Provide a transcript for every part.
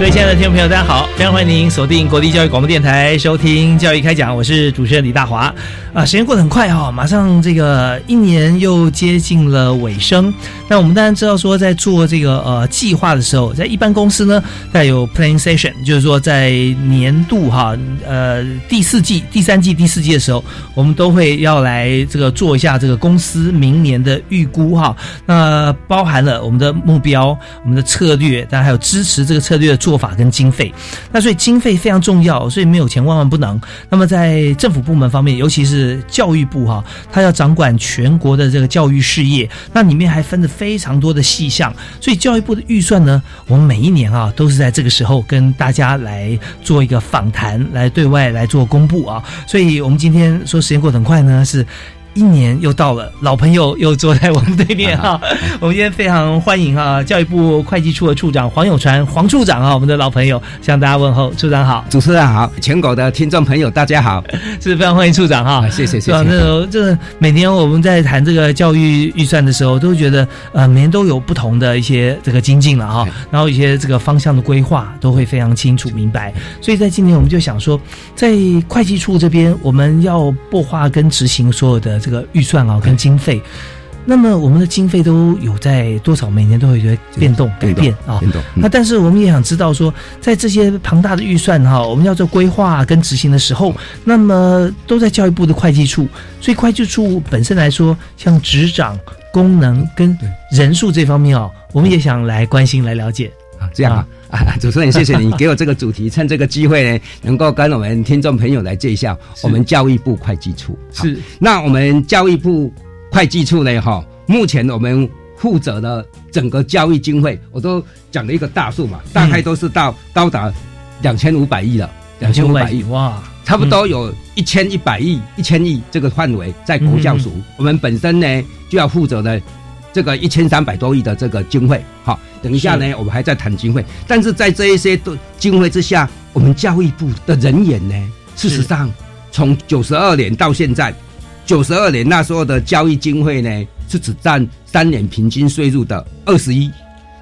各位亲爱的听众朋友，大家好！非常欢迎您锁定国立教育广播电台收听《教育开讲》，我是主持人李大华。啊，时间过得很快哈、马上这个一年又接近了尾声。那我们当然知道说，在做这个呃计划的时候，在一般公司呢，在有 planning session，就是说在年度哈呃第四季、第三季、第四季的时候，我们都会要来这个做一下这个公司明年的预估哈。那包含了我们的目标、我们的策略，当然还有支持这个策略的做法跟经费。那所以经费非常重要，所以没有钱万万不能。那么在政府部门方面，尤其是教育部哈，它要掌管全国的这个教育事业，那里面还分着非常多的细项。所以教育部的预算呢，我们每一年啊都是在这个时候跟大家来做一个访谈，来对外来做公布啊。所以我们今天说时间过得很快呢，是。一年又到了，老朋友又坐在我们对面哈。我们今天非常欢迎啊，教育部会计处的处长黄永传黄处长啊，我们的老朋友向大家问候，处长好，主持人好，全国的听众朋友大家好，是非常欢迎处长哈。啊，谢谢谢？谢。那种这个每年我们在谈这个教育预算的时候，都觉得呃每年都有不同的一些这个精进了哈，然后一些这个方向的规划都会非常清楚明白。所以在今年我们就想说，在会计处这边，我们要擘划跟执行所有的这个预算啊跟经费。那么我们的经费都有在多少？每年都会有些变动改变啊。变动。嗯那但是我们也想知道说，在这些庞大的预算哈，我们要做规划跟执行的时候，那么都在教育部的会计处，所以会计处本身来说，像执掌、功能跟人数这方面哦，我们也想来关心来了解。啊，这样啊。啊，主持人谢谢你给我这个主题，趁这个机会呢，能够跟我们听众朋友来介绍我们教育部会计处。是。那我们教育部会计处呢，哈，目前我们负责的整个教育经费，我都讲了一个大数嘛，大概都是到高达两千五百亿了，两千五百亿，哇，差不多有一千一百亿、一千亿这个范围在国教署，我们本身呢就要负责的这个一千三百多亿的这个经费。好，等一下呢，我们还在谈经费，但是在这一些都经费之下，我们教育部的人员呢，事实上从九十二年到现在，九十二年那时候的教育经费呢，是只占三年平均税入的二十一，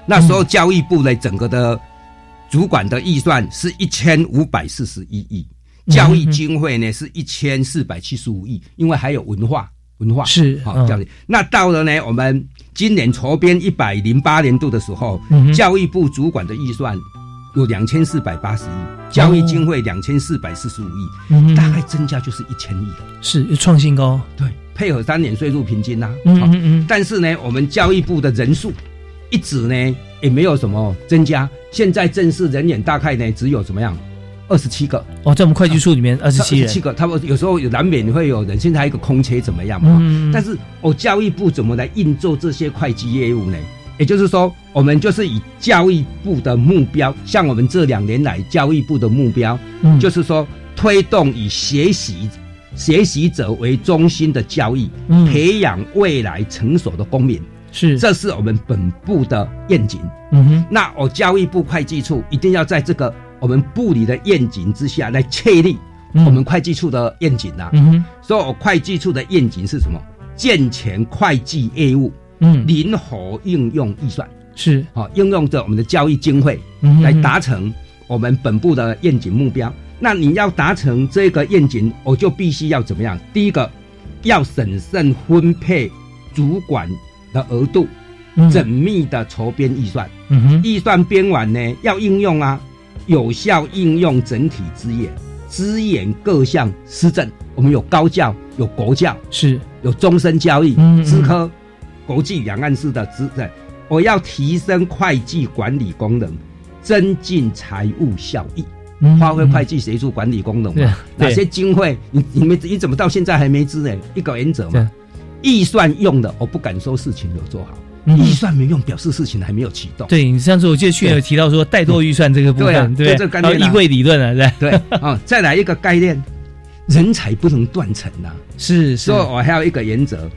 那时候教育部呢整个的主管的预算是一千五百四十一亿。教育经费呢是一千四百七十五亿，因为还有文化文化是嗯好教育。那到了呢，我们今年筹编一百零八年度的时候，嗯教育部主管的预算有两千四百八十亿，教育经费两千四百四十五亿，嗯大概增加就是一千亿了。是创新高。对，配合三年税入平均呐、好嗯嗯嗯，但是呢，我们教育部的人数一直呢也没有什么增加，现在正式人员大概呢只有怎么样二十七个。哦，在我们会计处里面二十七个，他们有时候有难免会有人，现在还有一个空缺怎么样嘛？嗯，但是我教育部怎么来运作这些会计业务呢？也就是说，我们就是以教育部的目标，像我们这两年来教育部的目标，嗯就是说推动以学习学习者为中心的教育，嗯培养未来成熟的公民，是这是我们本部的愿景。嗯哼那我教育部会计处一定要在这个我们部里的愿景之下来确立嗯我们会计处的愿景啊。嗯哼所以我会计处的愿景是什么？健全会计业务，嗯灵活应用预算，是好、应用着我们的交易经费来达成我们本部的愿景目标。那你要达成这个愿景，我就必须要怎么样？第一个，要审慎分配主管的额度，嗯缜密的筹编预算。嗯哼，预算编完呢，要应用啊，有效应用整体资源，支援各项施政。我们有高教，有国教，是，有终身教育嗯嗯、资科、国际两岸式的资政。我要提升会计管理功能，增进财务效益，嗯发挥会计协助管理功能对嘛。哪些经费你你们你怎么到现在还没支呢？一个原则嘛，预算用的，我不敢说事情有做好。嗯预算没用，表示事情还没有启动。对你上次我记得去年有提到说怠惰预算这个部分，对？这个概念啊还有衣柜理论啊，对，对啊、再来一个概念，人才不能断层呐、是是所以，我还有一个原则，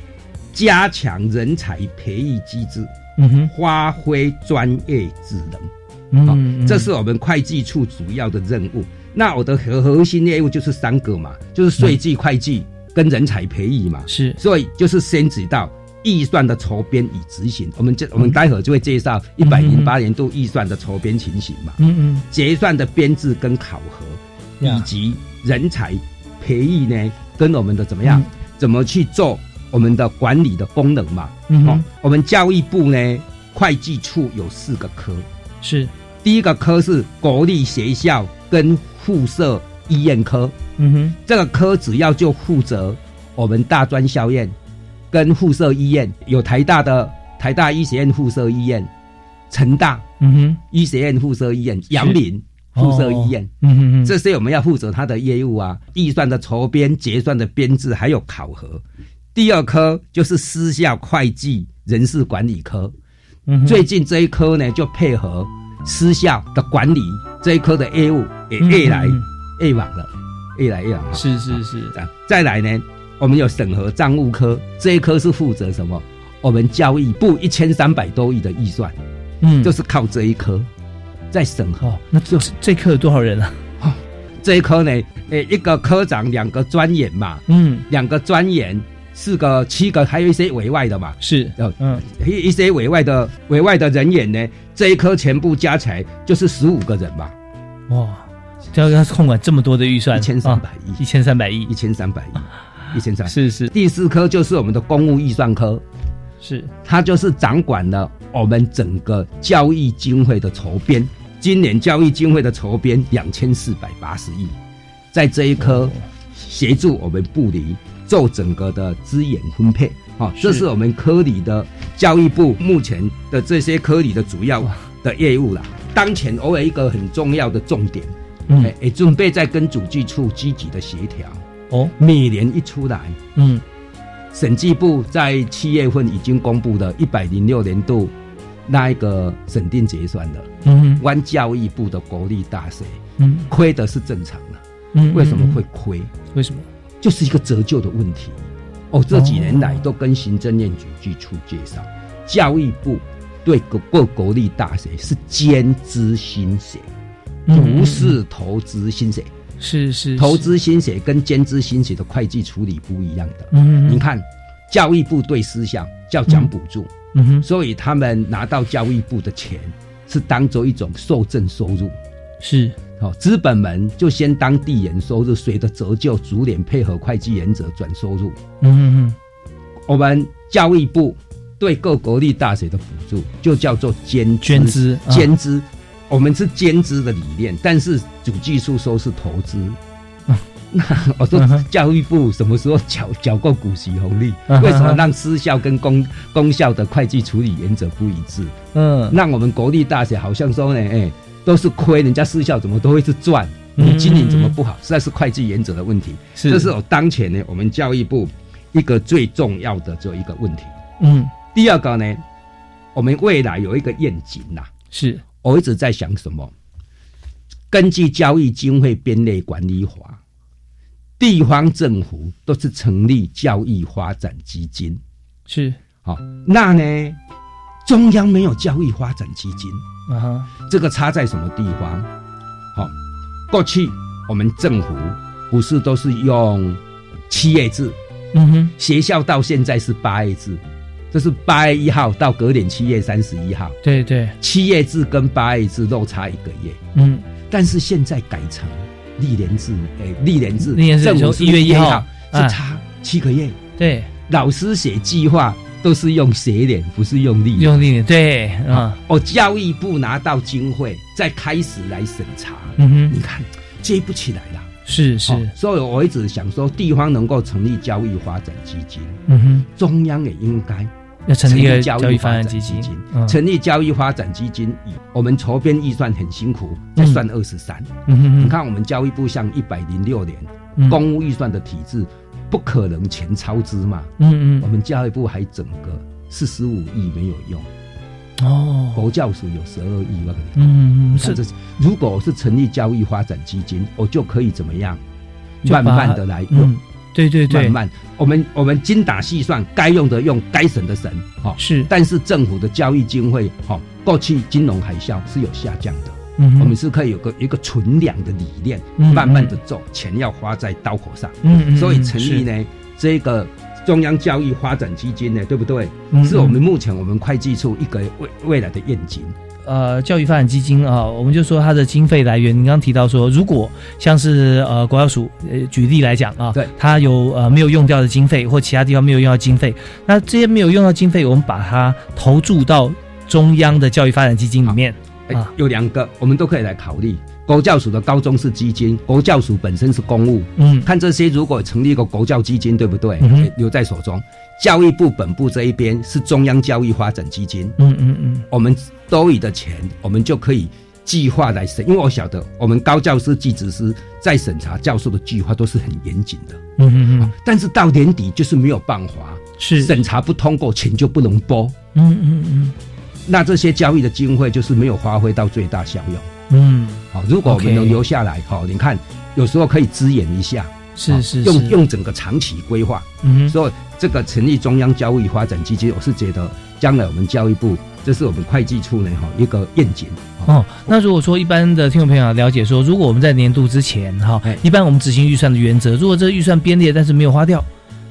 加强人才培育机制，嗯哼，发挥专业职能。好、嗯，这是我们会计处主要的任务。那我的核核心业务就是三个嘛，就是税计、会计跟人才培育嘛。是所以就是先指到预算的筹编与执行。我们这我们待会儿就会介绍一百零八年度预算的筹编情形嘛，嗯嗯结算的编制跟考核，以及人才培育呢，跟我们的怎么样，嗯。怎么去做我们的管理的功能嘛。哦嗯哼，我们教育部呢，会计处有四个科，是。第一个科是国立学校跟附设医院科，嗯哼。这个科主要就负责我们大专校院跟附设医院，有台大的台大医学院附设医院，成大嗯哼。医学院附设医院，阳明附设医院。嗯哼哼，这些我们要负责它的业务啊，预算的筹编、结算的编制，还有考核。第二科就是私校会计人事管理科，嗯最近这一科呢就配合私校的管理这一科的业务也嗯越来越往了，越来越往。是是是，再来呢，我们有审核账务科，这一科是负责什么？我们交易部一千三百多亿的预算，嗯，就是靠这一科在审核。哦，那这这科有多少人啊？这一科呢，诶，一个科长，两个专员嘛，嗯，两个专员，四个、七个，还有一些委外的嘛，是哦，嗯。一一些委外的委外的人员呢，这一科全部加起来就是十五个人嘛，哇，就要控管这么多的预算，一千三百亿。一，千三百亿。一，千三百亿，一千三。是是第四科就是我们的公务预算科，是，它就是掌管了我们整个教育经费的筹编。今年教育经费的筹编两千四百八十亿，在这一科协助我们部里做整个的资源分配。哦，这是我们科里的教育部目前的这些科里的主要的业务啦。当前偶尔一个很重要的重点，嗯哎、也准备在跟主计处积极的协调。哦，每年一出来，嗯审计部在七月份已经公布的一百零六年度那一个审定结算了，嗯哼湾教育部的国立大学嗯亏的是正常的，嗯，为什么会嗯？亏？为什么？就是一个折旧的问题。哦，这几年来哦都跟行政院主计处介绍，教育部对各各国立大学是兼资薪水，嗯不是投资薪水。是是投，资薪水跟兼资薪水的会计处理不一样的。嗯，你，看，教育部对私校叫奖补助，嗯哼，所以他们拿到教育部的钱是当做一种受赠收入。是，哦，资本们就先当地人收入，随着折旧逐年配合会计原则转收入。嗯嗯我们教育部对各国立大学的补助就叫做兼捐资啊兼资。我们是兼职的理念，但是主技术说是投资。那我说教育部什么时候缴缴过股息红利为什么让私校跟公公校的会计处理原则不一致？嗯让我们国立大学好像说呢，哎，都是亏，人家私校怎么都会是赚？嗯你经营怎么不好？实在是会计原则的问题。是，这是我当前呢，我们教育部一个最重要的这一个问题。嗯第二个呢，我们未来有一个愿景呐、是，我一直在想什么？根据交易经费编列管理法，地方政府都是成立教育发展基金。是好、那呢，中央没有教育发展基金，啊哈，这个差在什么地方？好、过去我们政府不是都是用七 A 制，嗯哼，学校到现在是八 A 制，这是八月一号到隔年七月三十一号，对对，七月制跟八月制落差一个月，嗯。但是现在改成历年制，哎，历年制，历年制政府是从1月一号1哎是差七个月，对，老师写计划都是用血脸，不是用力。用力对啊，哦，教育部拿到经费，再开始来审查。嗯哼，你看接不起来了。是是，所以我一直想说，地方能够成立教育发展基金，嗯哼，中央也应该要成立交易发展基金，成立交易发展基金。我们筹编预算很辛苦，才算二十三。嗯，你看我们教育部像一百零六年公务预算的体制，不可能全超支嘛。嗯嗯，我们教育部还整个四十五亿没有用。哦，国教署有十二亿那个，嗯嗯，是这是。如果是成立教育发展基金，我就可以怎么样，慢慢的来用，对对对，慢慢，我们我们精打细算，该用的用，该省的省，哈，是。但是政府的交易经费，哈，过去金融海啸是有下降的，嗯，我们是可以有个一个存量的理念，慢慢的做，钱要花在刀口上，嗯嗯，所以成立呢这个。中央教育发展基金呢，对不对？是我们目前我们会计处一个未未来的愿景。呃，教育发展基金啊，我们就说它的经费来源。你刚刚提到说，如果像是呃国教署，呃举例来讲啊，对，它有呃没有用掉的经费，或其他地方没有用到经费，那这些没有用到经费，我们把它投注到中央的教育发展基金里面啊，有两个，我们都可以来考虑。国教署的高中是基金，国教署本身是公务，嗯，看这些如果成立一个国教基金，对不对？留在手中。教育部本部这一边是中央教育发展基金，嗯嗯嗯，我们多余的钱，我们就可以计划来审。因为我晓得，我们高教师、技职师在审查教授的计划都是很严谨的，嗯嗯嗯。但是到年底就是没有办法，是审查不通过，钱就不能拨，嗯嗯嗯。那这些教育的经费就是没有发挥到最大效用。嗯，好，如果我们能留下来，好，你看，有时候可以支援一下，是是，用用整个长期规划。嗯，所以这个成立中央教育发展基金，我是觉得将来我们教育部，这是我们会计处呢哈一个愿景。哦，那如果说一般的听众朋友了解说，如果我们在年度之前哈，一般我们执行预算的原则，如果这个预算编列但是没有花掉，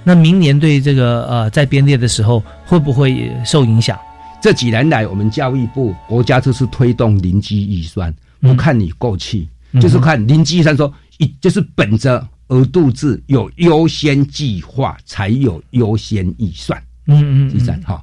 那明年对这个呃在编列的时候会不会受影响？这几年来，我们教育部国家就是推动零基预算。不看你过去，就是看零基预算说，一就是本着额度制，有优先计划才有优先预算。嗯嗯，预算哈，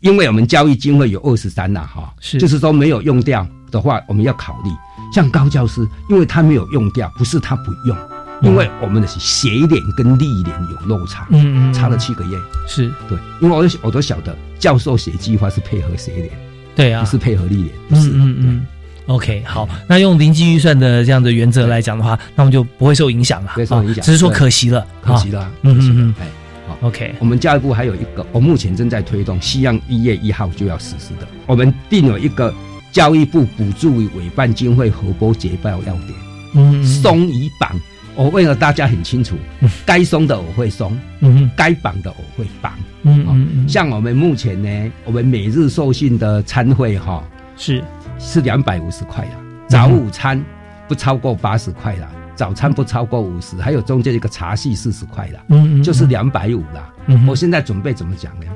因为我们教育经费有二十三呐哈，是。就是说没有用掉的话，我们要考虑像高教师，因为他没有用掉，不是他不用，因为我们的血脸跟力脸有落差，嗯嗯，差了七个月，是。对，因为我我都晓得教授写计划是配合血脸，对啊，不是配合力脸，不是，嗯嗯。OK，好，那用零基预算的这样的原则来讲的话，那我们就不会受影响了，不会受影响，只是说可惜了，可惜了，嗯嗯嗯，哎，好，OK，我们教育部还有一个，我目前正在推动，希望一月一号就要实施的，我们定有一个教育部补助委办经费核拨结报要点，嗯，松与绑，我为了大家很清楚，该松的我会松，嗯，该绑的我会绑，嗯嗯，像我们目前呢，我们每日受信的参会哈，是是两百五十块的。早午餐不超过八十块啦，早餐不超过五十，还有中间一个茶戏四十块啦，嗯，就是两百五啦。嗯，我现在准备怎么讲呢？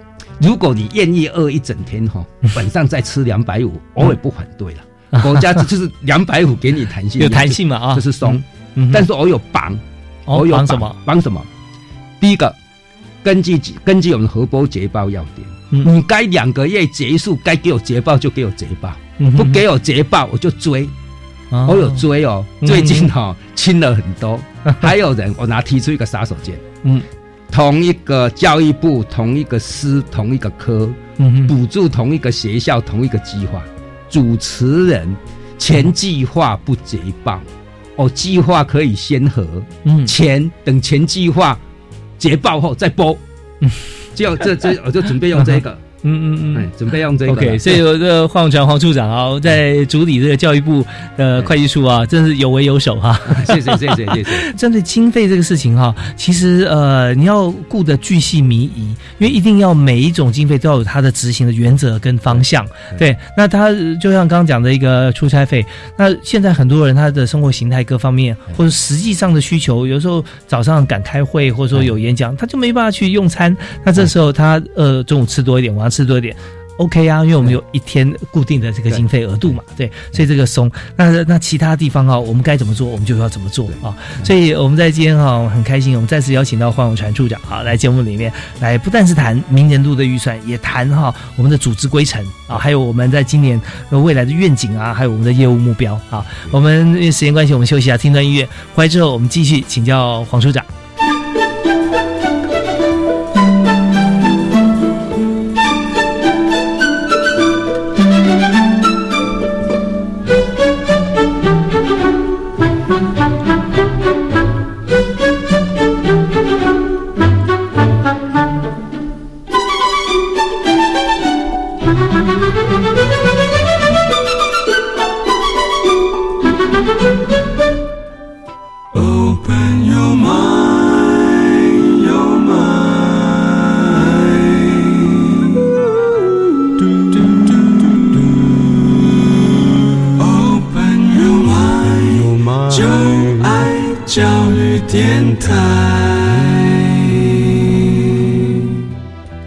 如果你愿意饿一整天哈，晚上再吃两百五，我也不反对了。国家就是两百五给你弹性，有弹性嘛啊，就是松。但是我有绑，我有绑什么？绑什么？第一个，根据根据我们核波捷报要点，你该两个月结束，该给我捷报就给我捷报，不给我捷报我就追。我有追哦，最近哈轻了很多。还有人，我拿提出一个杀手锏，嗯，同一个教育部，同一个师，同一个科，嗯，补助同一个学校，同一个计划，主持人前计划不捷报，哦，计划可以先核，嗯，钱等前计划捷报后再拨，嗯，就这这我就准备用这个。嗯嗯嗯，准备用这个。OK，所以这个黄永全黄处长啊，在主理这个教育部的会计处啊，真是有为有守 哈。谢谢谢谢谢谢。针对经费这个事情哈，其实呃，你要顾得巨细靡遗，因为一定要每一种经费都要有它的执行的原则跟方向。对，那他就像刚刚讲的一个出差费，那现在很多人他的生活形态各方面或者实际上的需求，有时候早上赶开会或者说有演讲，他就没办法去用餐。那这时候他呃中午吃多一点，晚上。吃多一点，OK 啊，因为我们有一天固定的这个经费额度嘛，对，所以这个松。那那其他地方啊，我们该怎么做，我们就要怎么做啊。所以我们在今天哈很开心，我们再次邀请到黄永传处长啊来节目里面来，不但是谈明年度的预算，也谈哈我们的组织规程啊，还有我们在今年未来的愿景啊，还有我们的业务目标啊。我们因为时间关系，我们休息一下，听段音乐，回来之后我们继续请教黄处长。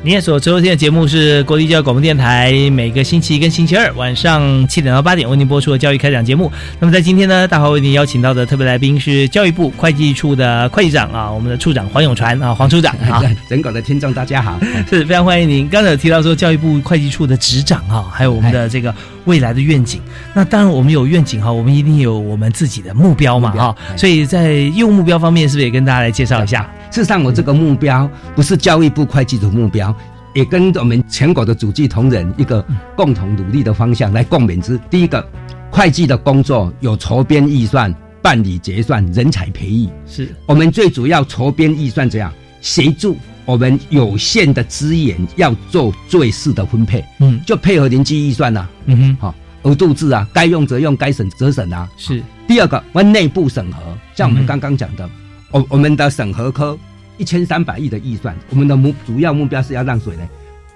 你也所收听的节目是国立教育广播电台，每个星期一跟星期二晚上七点到八点为您播出的教育开讲节目。那么在今天呢，大华为您邀请到的特别来宾是教育部会计处的会计长啊，我们的处长黄永传啊，黄处长 啊。人狗的听众大家好，是非常欢迎您。刚才有提到说教育部会计处的执掌啊，还有我们的这个未来的愿景。那当然我们有愿景哈，我们一定有我们自己的目标嘛哈。所以在业务目标方面，是不是也跟大家来介绍一下？事实上，我这个目标不是教育部会计的目标。也跟我们全国的主计同仁一个共同努力的方向来共勉之。第一个，会计的工作有筹编预算、办理结算、人才培育，是。我们最主要筹编预算这样？协助我们有限的资源要做最适的分配，嗯，就配合年纪预算呐，嗯哼，好额度制啊，该用则用，该省则省啊。是。第二个，问内部审核，像我们刚刚讲的，我我们的审核科。一千三百亿的预算，我们的目主要目标是要让谁呢？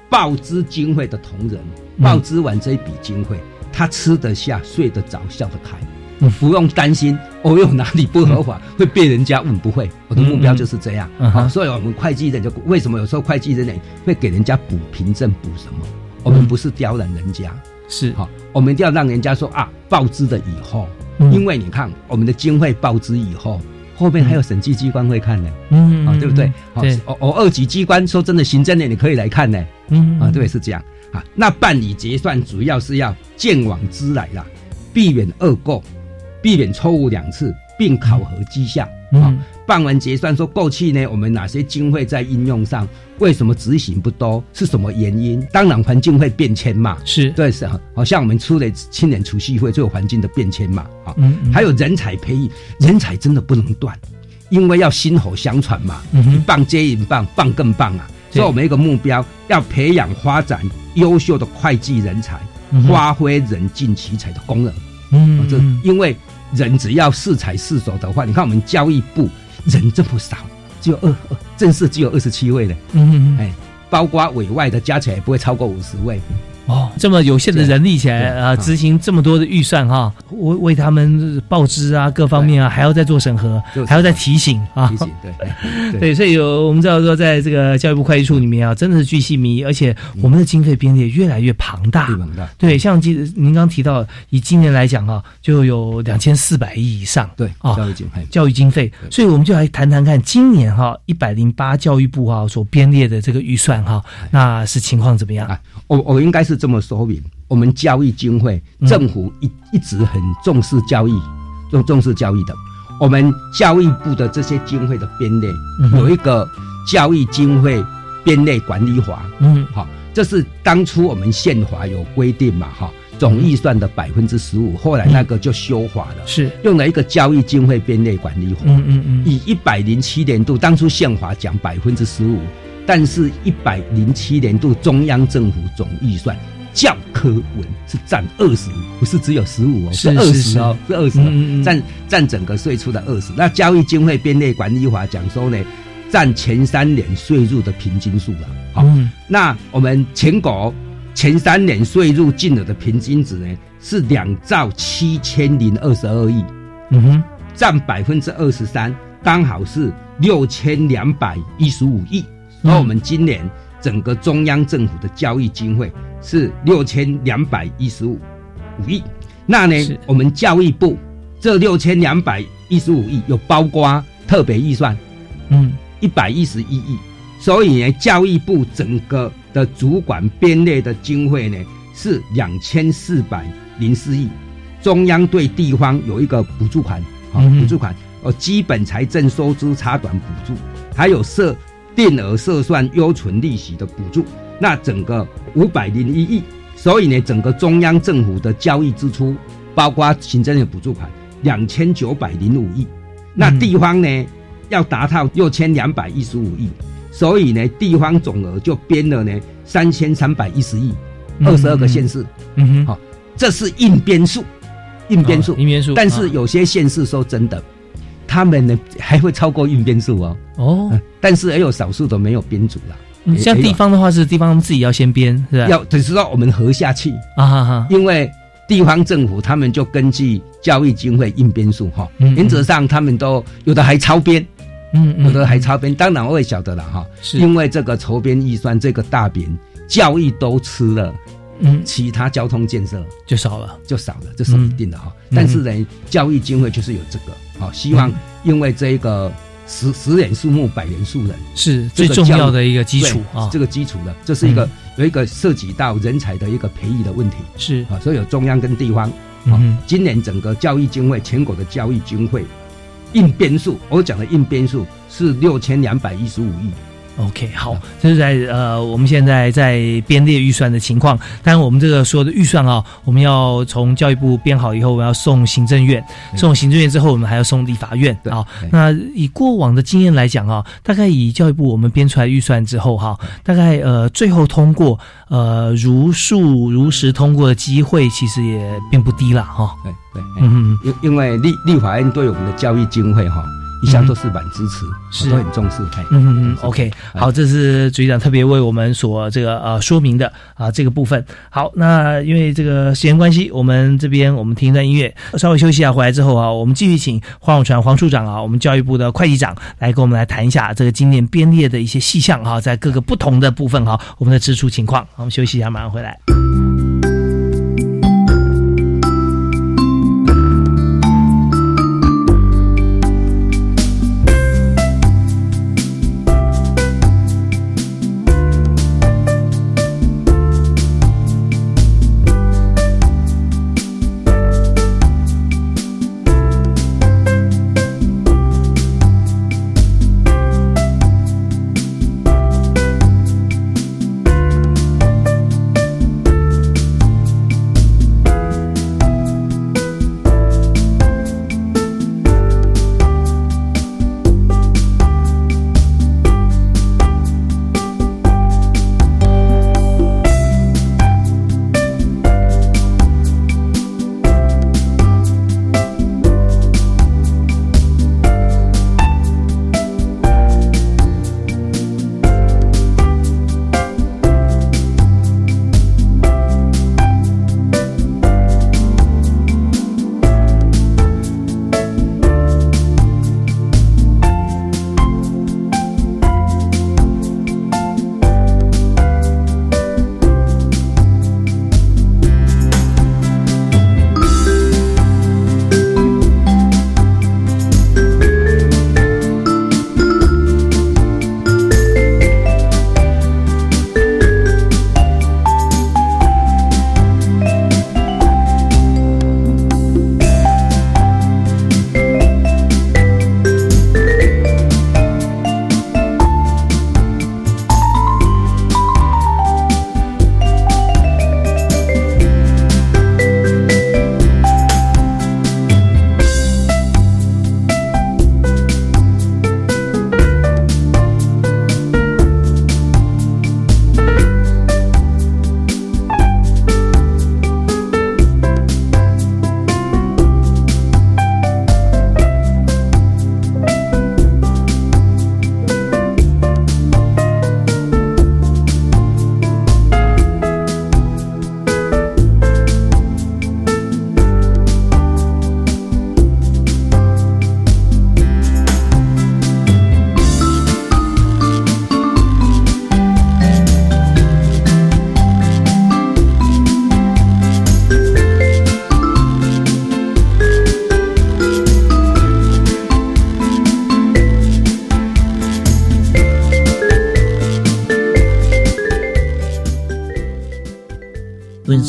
报资经费的同仁报资完这一笔经费，他吃得下、睡得着、笑得开，不用担心哦，有哪里不合法会被人家问。不会，我的目标就是这样。好，所以我们会计人就为什么有时候会计人呢会给人家补凭证补什么？我们不是刁难人家，是好，我们一定要让人家说啊，报资的以后，因为你看我们的经费报资以后。后面还有审计机关会看呢，嗯啊，对不对？对，哦哦，二级机关说真的，行政的你可以来看呢，嗯啊，对，是这样啊。那办理结算主要是要见往知来啦，避免恶购，避免错误两次，并考核绩效啊。办完结算说过去呢，我们哪些经费在应用上，为什么执行不多，是什么原因？当然环境会变迁嘛，是对是啊。好像我们出的青年储蓄会就有环境的变迁嘛，啊，还有人才培育，人才真的不能断，因为要薪火相传嘛，一棒接一棒，棒更棒啊。所以我们一个目标要培养发展优秀的会计人才，发挥人尽其才的功能。嗯，这因为人只要适才适手的话，你看我们教育部。人这么少，只有二正式只有二十七位呢。嗯，哎，包括委外的加起来也不会超过五十位。哦，这么有限的人力起来啊，执行这么多的预算哈，为为他们报支啊，各方面啊，还要再做审核，还要再提醒啊。提醒对 对，所以有我们知道说，在这个教育部会计处里面啊，真的是巨细靡，而且我们的经费编列越来越庞大。庞大。对，像今您刚提到，以今年来讲啊，就有两千四百亿以上。对啊，教育经费，教育经费。所以我们就来谈谈看，今年哈一百零八教育部哈所编列的这个预算哈，那是情况怎么样啊？我我应该是这么说明，我们教育经费，政府一一直很重视教育，重重视教育的。我们教育部的这些经费的编列，有一个教育经费编列管理法，嗯，好，这是当初我们宪法有规定嘛，哈，总预算的百分之十五，后来那个就修法了，是用了一个教育经费编列管理法，嗯嗯嗯，以一百零七年度当初宪法讲百分之十五。但是，一百零七年度中央政府总预算教科文是占二十，不是只有十五哦，是二十哦，是二十，占占整个税出的二十。那教育经费编列管理法讲说呢，占前三年税入的平均数了。好，那我们全国前三年税入进额的平均值呢是两兆七千零二十二亿，嗯哼，占百分之二十三，刚好是六千两百一十五亿。而我们今年整个中央政府的教育经费是六千两百一十五五亿。那呢，我们教育部这六千两百一十五亿有包括特别预算嗯。一百一十一亿，所以呢，教育部整个的主管编列的经费呢是两千四百零四亿，中央对地方有一个补助款，啊、补助款，哦，基本财政收支差短补助，还有设定额设算优存利息的补助，那整个五百零一亿，所以呢，整个中央政府的交易支出，包括行政的补助款两千九百零五亿，那嗯地方呢、要达到六千两百一十五亿，所以呢，地方总额就编了呢三千三百一十亿，二十二个县市，嗯哼，好这是硬编数，硬编数。哦，硬编数，但是啊。有些县市说真的，他们呢还会超过硬编数哦，哦。嗯，但是也有少数的没有编组了，嗯像地方的话是地方自己要先编，是吧？要只是说我们合下去，啊哈哈，因为地方政府他们就根据教育经费硬编数哈，原则上他们都有的还超编，嗯嗯，有的还超编，当然我也晓得了哈，是。因为这个筹编预算这个大饼，教育都吃了，嗯。其他交通建设就少了，就少了，这是一定的哈。嗯。但是呢，教育经费就是有这个，好，希望嗯。因为这一个十十人树木，百人树人，是最重要的一个基础啊，对这个基础的，这是一个嗯。有一个涉及到人才的一个培育的问题。是，啊，所以有中央跟地方。好嗯，今年整个教育经费，全国的教育经费应编数，我讲的应编数是六千两百一十五亿。OK，好，这是在呃，我们现在在编列预算的情况。当然，我们这个所有的预算啊，我们要从教育部编好以后，我们要送行政院，送行政院之后，我们还要送立法院。对啊对。那以过往的经验来讲啊，大概以教育部我们编出来预算之后哈、大概呃最后通过呃如数如实通过的机会，其实也并不低了哈、对对，嗯嗯，因因为立立法院对我们的教育经费哈，一向都是蛮支持，是都很重视。嘿嗯嗯嗯，OK，哎好，这是局长特别为我们所这个呃说明的啊这个部分。好，那因为这个时间关系，我们这边我们听一段音乐，稍微休息一下，回来之后啊，我们继续请黄永传黄处长啊，我们教育部的会计长来跟我们来谈一下这个今年编列的一些细项哈、在各个不同的部分哈、我们的支出情况。我们休息一下，马上回来。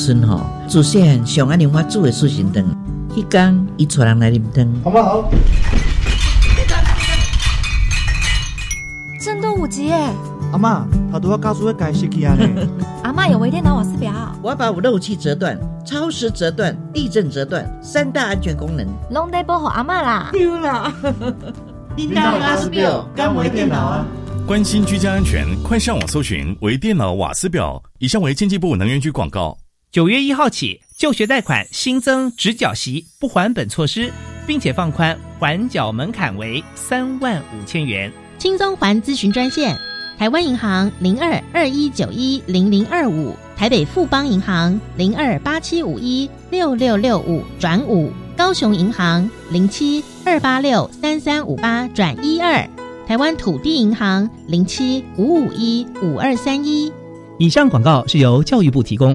春吼，祖先上安尼我煮的素心汤，迄天伊带人来啉汤。好不好？震动五级耶！阿妈，他都要告诉我改时机啊呢。阿妈有微电脑瓦斯表，我要把我漏气折断、超时折断、地震折断三大安全功能，拢得保护阿妈啦。丢啦！你那瓦斯表干微电脑啊？关心居家安全，快上网搜寻微电脑瓦斯表。以上为经济部能源局广告。九月一号起，就学贷款新增直缴息不还本措施，并且放宽还缴门槛为三万五千元。轻松还咨询专线：台湾银行零二二一九一零零二五，台北富邦银行零二八七五一六六六五转五，高雄银行零七二八六三三五八转一二，台湾土地银行零七五五一五二三一。以上广告是由教育部提供。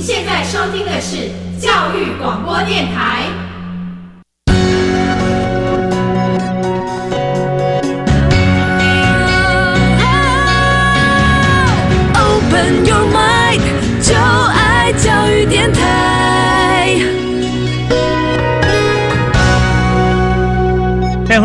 现在收听的是教育广播电台。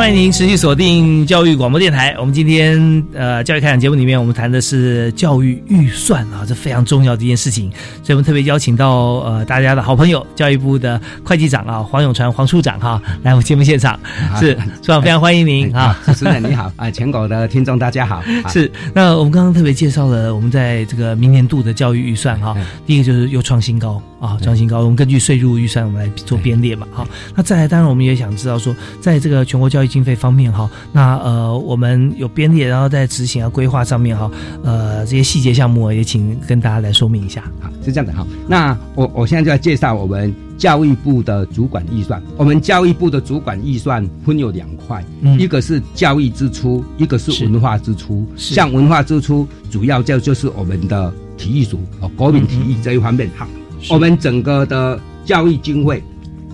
欢迎您持续锁定教育广播电台。我们今天呃教育开讲节目里面，我们谈的是教育预算啊，这非常重要的一件事情。所以我们特别邀请到呃大家的好朋友，教育部的会计长啊黄永传黄处长哈、来我们节目现场。是处长非常欢迎您啊，主持人你好啊，全国的听众大家好。啊 是，那我们刚刚特别介绍了我们在这个明年度的教育预算哈，第一个就是又创新高啊，创新高。我们根据税入预算，我们来做编列嘛，好。那再来，当然我们也想知道说，在这个全国教育经费方面哈，那呃我们有编列，然后在执行啊规划上面哈，呃这些细节项目也请跟大家来说明一下。好，是这样的哈。那我我现在就要介绍我们教育部的主管预算。我们教育部的主管预算分有两块，嗯一个是教育支出，一个是文化支出。是像文化支出，主要就就是我们的体育署哦，国民体育这一方面。好，我们整个的教育经费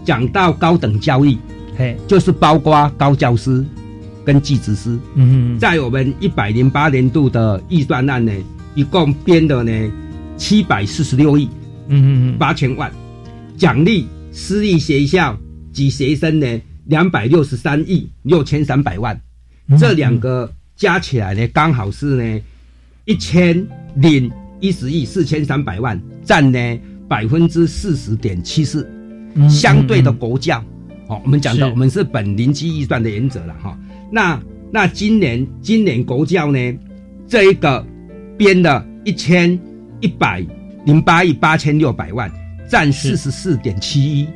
讲到高等教育，嘿，就是包括高教师跟技职师。嗯在我们一百零八年度的预算案呢，一共编的呢七百四十六亿嗯嗯八千万，奖励私立学校及学生呢两百六十三亿六千三百万，嗯这两个加起来呢，刚好是呢一千零一十亿四千三百万，占呢百分之四十点七四，嗯相对的国教，哦，我们讲的我们是本零基预算的原则了哈。那那今年今年国教呢，这一个编了一千一百零八亿八千六百万，占四十四点七一，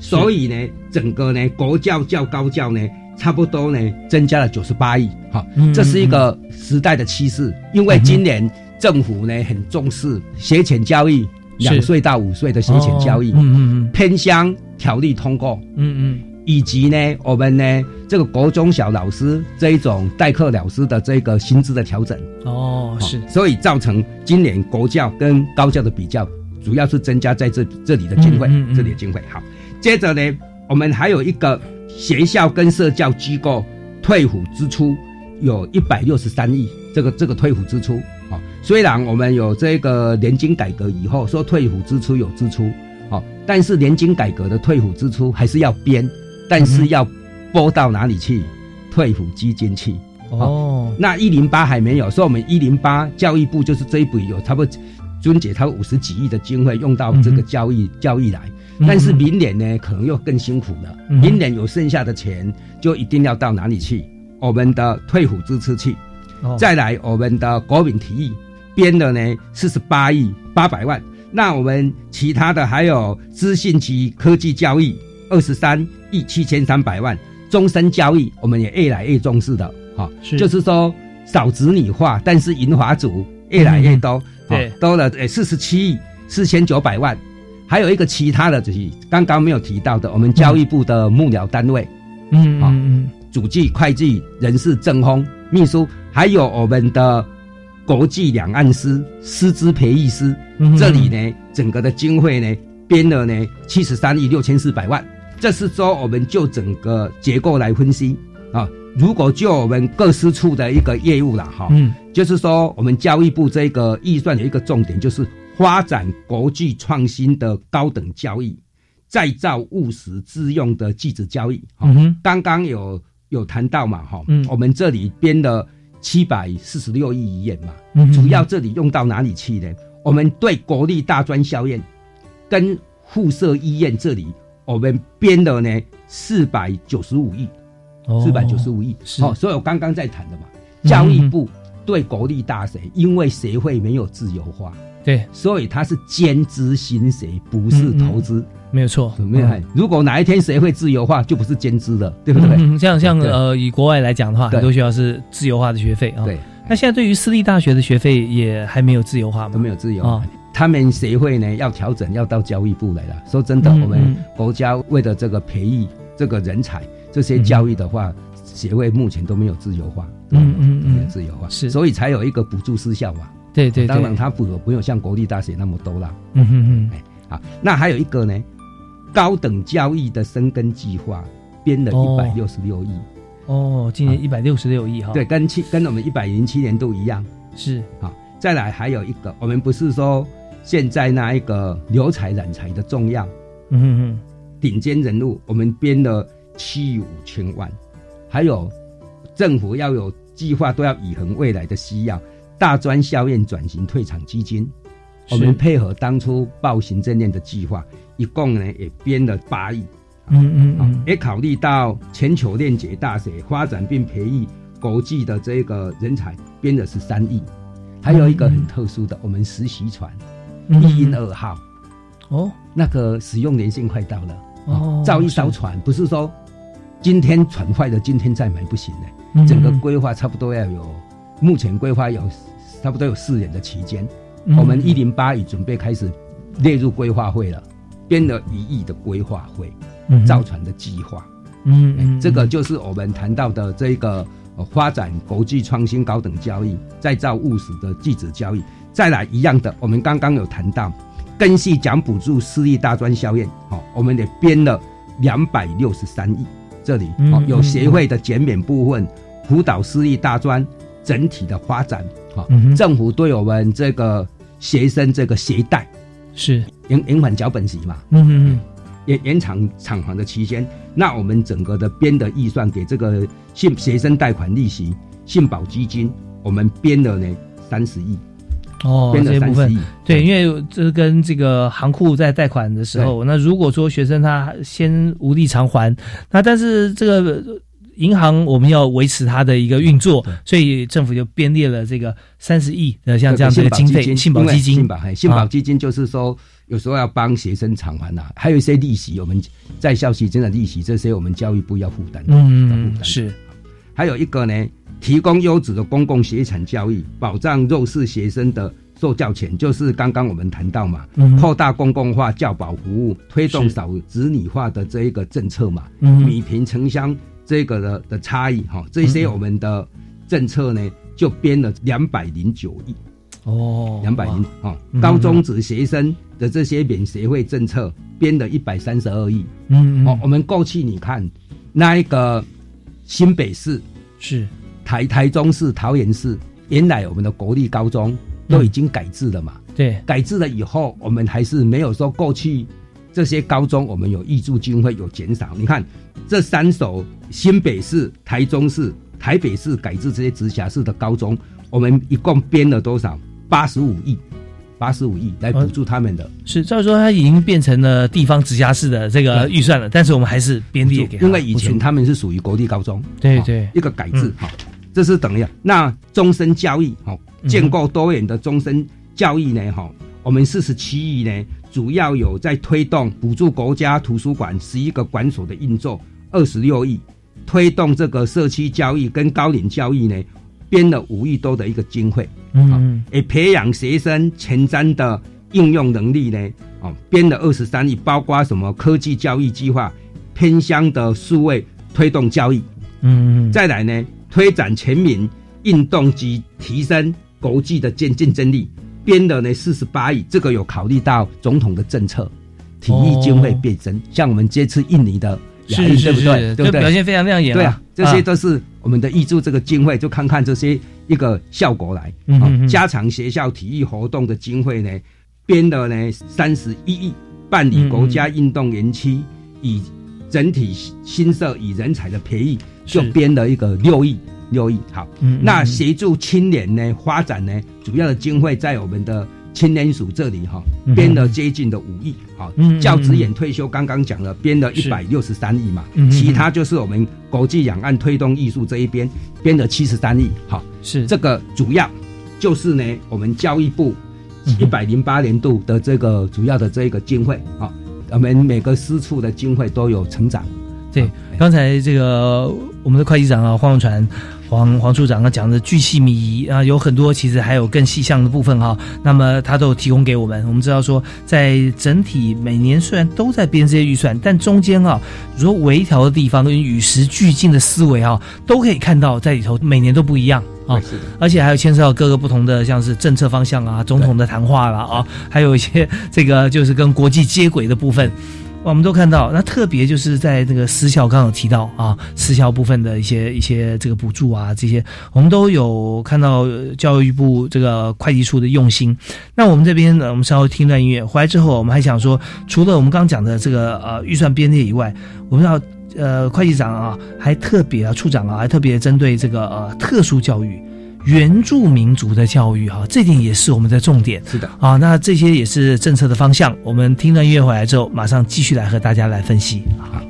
所以呢，整个呢国教教高教呢，差不多呢增加了九十八亿，哈、嗯这是一个时代的趋势，因为今年政府呢很重视学前教育，是两岁到五岁的学前教育，哦嗯嗯嗯。偏乡条例通过，嗯嗯。以及呢，我们呢这个国中小老师这一种代课老师的这个薪资的调整，哦是。所以造成今年国教跟高教的比较，主要是增加在这这里的经费，嗯嗯嗯这里的经费。好，接着呢，我们还有一个学校跟社教机构退抚支出有一百六十三亿，这个这个退抚支出，哦，虽然我们有这个年金改革以后说退伍支出有支出，哦，但是年金改革的退伍支出还是要编，但是要拨到哪里去？退伍基金去。哦，那一零八还没有，所以我们一零八教育部就是这一笔有差不多，尊姐他五十几亿的经费用到这个教育、教育来，嗯但是明年呢，可能又更辛苦了。嗯明年有剩下的钱，就一定要到哪里去？我们的退伍支出去，哦再来我们的国民体育编的呢四十八亿八百万。那我们其他的还有资讯及科技交易二十三亿七千三百万，终身交易我们也越来越重视的，哈、是。就是说少子女化，但是银华族越来越多，对。哦多了诶四十七亿四千九百万，还有一个其他的就是刚刚没有提到的，我们教育部的幕僚单位，嗯嗯嗯。主计、会计、人事、政风、秘书，还有我们的国际两岸师、师资培育师，嗯这里呢，整个的经费呢编了呢七十三亿六千四百万。这是说我们就整个结构来分析啊。如果就我们各司处的一个业务了哈，嗯就是说我们教育部这个预算有一个重点，就是发展国际创新的高等教育，再造务实自用的技职教育。哈嗯哼刚刚有有谈到嘛，哈，嗯我们这里编了七百四十六亿元嘛，嗯主要这里用到哪里去呢？我们对国立大专校院跟附设医院这里，我们编了呢四百九十五亿，哦四百九十五亿。是哦，所以我刚刚在谈的嘛，嗯教育部对国立大学，因为协会没有自由化，对，所以他是兼资薪水，不是投资。没有错，有没有？如果哪一天谁会自由化，就不是兼资了，对不对？嗯，像像呃，以国外来讲的话，很多学校是自由化的学费啊。对。那现在对于私立大学的学费也还没有自由化吗？都没有自由啊。他们协会呢要调整，要到教育部来了。说真的，嗯我们嗯国家为了这个培育这个人才，这些教育的话，协会目前都没有自由化，嗯嗯嗯没有自由化，是所以才有一个补助失效嘛。对对对当然它不不用像国立大学那么多啦。嗯哼哼，哎好，那还有一个呢，高等教育的生根计划编了一哦百六十六亿。哦，今年一百六十六亿哈。对，跟七跟我们一百零七年度一样。是好，再来还有一个，我们不是说现在那一个留才染才的重要，嗯哼哼，顶尖人物，我们编了七亿五千万，还有政府要有计划，都要以衡未来的需要。大专校院转型退场基金，我们配合当初报行政院的计划，一共呢也编了八亿。嗯嗯嗯，也考虑到全球链接大学发展并培育国际的这个人才，编的是三亿。还有一个很特殊的，我们实习船嗯一鹰二号，哦，那个使用年限快到了，哦造一艘船不是说今天船坏了，今天再买不行的，嗯。整个规划差不多要有，目前规划有差不多有四年的期间，嗯我们一零八已准备开始列入规划会了，编了一亿的规划会。嗯造船的计划，嗯嗯，这个就是我们谈到的这个、呃、发展国际创新高等教育，再造务实的技职教育。再来一样的，我们刚刚有谈到，根系奖补助私立大专校院，好、我们也编了两百六十三亿，这里嗯哦有协会的减免部分，辅导私立大专整体的发展，啊、嗯政府对我们这个学生这个携带是。延延缓缴本息嘛，嗯嗯嗯。延延长偿还的期间，那我们整个的编的预算给这个信学生贷款利息信保基金，我们编了呢三十亿。哦，编了这些部分。30亿。对，因为这跟这个行库在贷款的时候，那如果说学生他先无力偿还，那但是这个银行我们要维持它的一个运作，所以政府就编列了这个三十亿的像这样的经费，信保基金，信保嘿信保基金就是说。有时候要帮学生偿还呐、啊，还有一些利息，我们在校期间的利息，这些我们教育部要负担。嗯，是。还有一个呢，提供优质的公共学产教育，保障弱势学生的受教权，就是刚刚我们谈到嘛，嗯、扩大公共化教保服务，推动少子女化的这一个政策嘛，嗯、米平城乡这个的的差异哈，这些我们的政策呢，就编了两百零九亿。哦，两百零哦，高中职学生的这些免学费政策编了一百三十二亿。嗯哦，我们过去你看那一个新北市是台台中市、桃园市，原来我们的国立高中都已经改制了嘛。嗯、对，改制了以后，我们还是没有说过去这些高中我们有挹注经费有减少。你看这三所新北市、台中市、台北市改制这些直辖市的高中，我们一共编了多少？八十五亿，八十五亿来补助他们的。是，照说它已经变成了地方直辖市的这个预算了，但是我们还是编列给他。因为以前他们是属于国立高中，对对，一个改制哈，这是等于那终身教育哈，建构多元的终身教育呢哈，我们四十七亿呢，主要有在推动补助国家图书馆十一个馆所的运作，二十六亿。推动这个社区教育跟高龄教育呢，编了五亿多的一个经费，嗯，诶，培养学生前瞻的应用能力呢，哦，编了二十三亿，包括什么科技教育计划、偏乡的数位推动教育，嗯，再来呢，推展全民运动及提升国际的竞竞争力，编的呢四十八亿，这个有考虑到总统的政策，体育经费变增，像我们这次印尼的。是是是，对不对？表现非常亮眼。对啊，这些都是我们的挹注这个经费，就看看这些一个效果来。嗯加强学校体育活动的经费呢，编的呢三十一亿，办理国家运动园区，以整体新设以人才的培育，就编了一个六亿六亿。好，那协助青年呢发展呢，主要的经费在我们的。青年署这里哈编了接近的五亿，好，教职员退休刚刚讲了编了一百六十三亿嘛，其他就是我们国际两岸推动艺术这一边编了七十三亿，好，是这个主要就是呢我们教育部一百零八年度的这个主要的这一个经费啊，我们每个司处的经费都有成长。对，刚才这个我们的会计长啊黄永传。黄黄处长啊讲的巨细靡遗啊，有很多其实还有更细项的部分哈。那么他都提供给我们。我们知道说，在整体每年虽然都在编这些预算，但中间啊，如说微调的地方跟与时俱进的思维啊，都可以看到在里头每年都不一样啊。而且还有牵涉到各个不同的，像是政策方向啊、总统的谈话了啊，还有一些这个就是跟国际接轨的部分。我们都看到，那特别就是在那个私校，刚刚有提到啊，私校部分的一些一些这个补助啊，这些我们都有看到教育部这个会计处的用心。那我们这边呢，我们稍微听段音乐，回来之后，我们还想说，除了我们刚讲的这个呃预算编列以外，我们要呃会计长啊，还特别啊处长啊，还特别针对这个呃特殊教育。原住民族的教育，哈，这点也是我们的重点。是的，啊，那这些也是政策的方向。我们听段音乐回来之后，马上继续来和大家来分析。好。